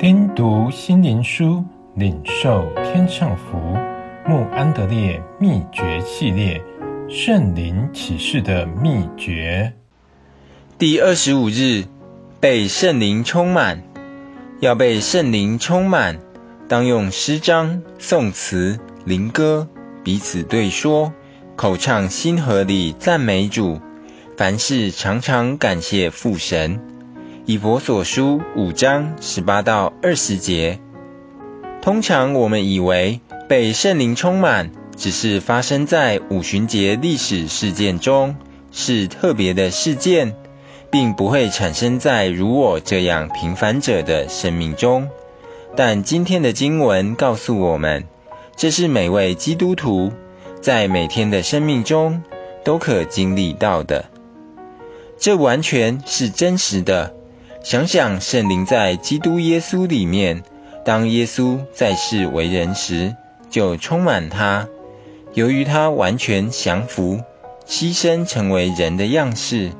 听读心灵书，领受天上福。穆安德烈秘诀系列：圣灵启示的秘诀。第二十五日，被圣灵充满。要被圣灵充满，当用诗章、颂词、灵歌彼此对说，口唱心和里赞美主。凡事常常感谢父神。以佛所书五章十八到二十节。通常我们以为被圣灵充满只是发生在五旬节历史事件中，是特别的事件，并不会产生在如我这样平凡者的生命中。但今天的经文告诉我们，这是每位基督徒在每天的生命中都可经历到的。这完全是真实的。想想圣灵在基督耶稣里面，当耶稣在世为人时，就充满他。由于他完全降服、牺牲，成为人的样式，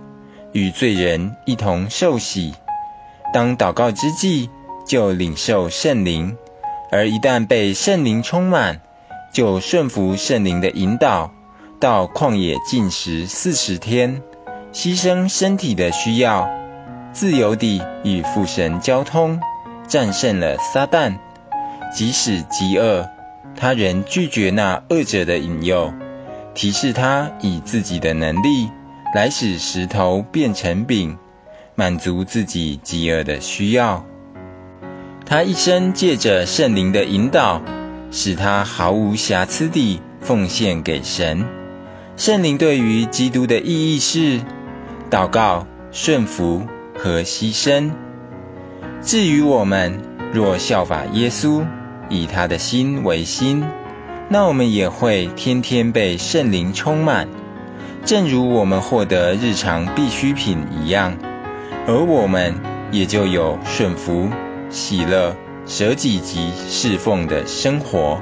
与罪人一同受洗。当祷告之际，就领受圣灵；而一旦被圣灵充满，就顺服圣灵的引导，到旷野禁食四十天。牺牲身体的需要，自由地与父神交通，战胜了撒旦。即使饥饿，他仍拒绝那恶者的引诱，提示他以自己的能力来使石头变成饼，满足自己饥饿的需要。他一生借着圣灵的引导，使他毫无瑕疵地奉献给神。圣灵对于基督的意义是。祷告、顺服和牺牲。至于我们，若效法耶稣，以他的心为心，那我们也会天天被圣灵充满，正如我们获得日常必需品一样。而我们也就有顺服、喜乐、舍己及侍奉的生活。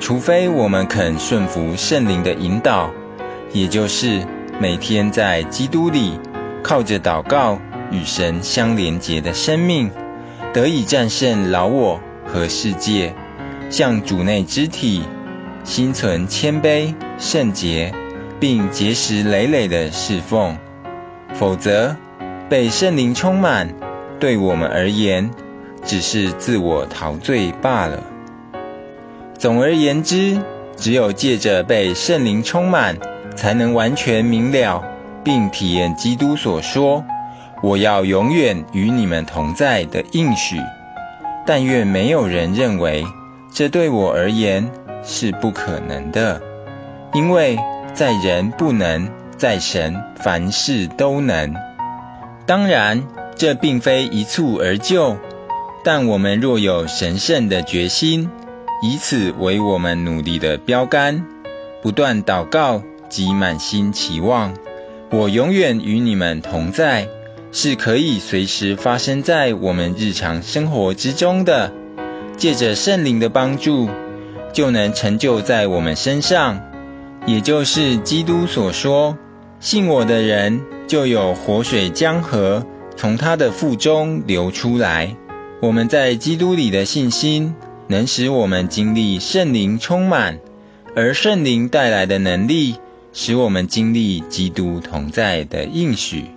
除非我们肯顺服圣灵的引导，也就是。每天在基督里，靠着祷告与神相连结的生命，得以战胜老我和世界，向主内肢体，心存谦卑圣洁，并结实累累的侍奉。否则，被圣灵充满，对我们而言，只是自我陶醉罢了。总而言之，只有借着被圣灵充满。才能完全明了，并体验基督所说“我要永远与你们同在”的应许。但愿没有人认为这对我而言是不可能的，因为在人不能，在神凡事都能。当然，这并非一蹴而就，但我们若有神圣的决心，以此为我们努力的标杆，不断祷告。及满心期望，我永远与你们同在，是可以随时发生在我们日常生活之中的。借着圣灵的帮助，就能成就在我们身上。也就是基督所说：“信我的人，就有活水江河从他的腹中流出来。”我们在基督里的信心，能使我们经历圣灵充满，而圣灵带来的能力。使我们经历基督同在的应许。